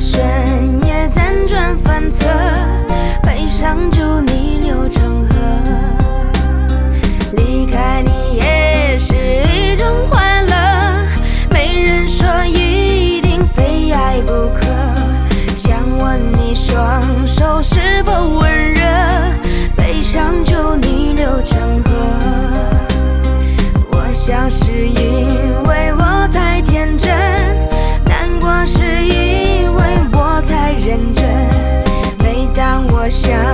深夜辗转反侧悲伤就逆流成河离开你也是一种快乐没人说一定非爱不可想问你双手是否温热悲伤就逆流成河。我像是一下。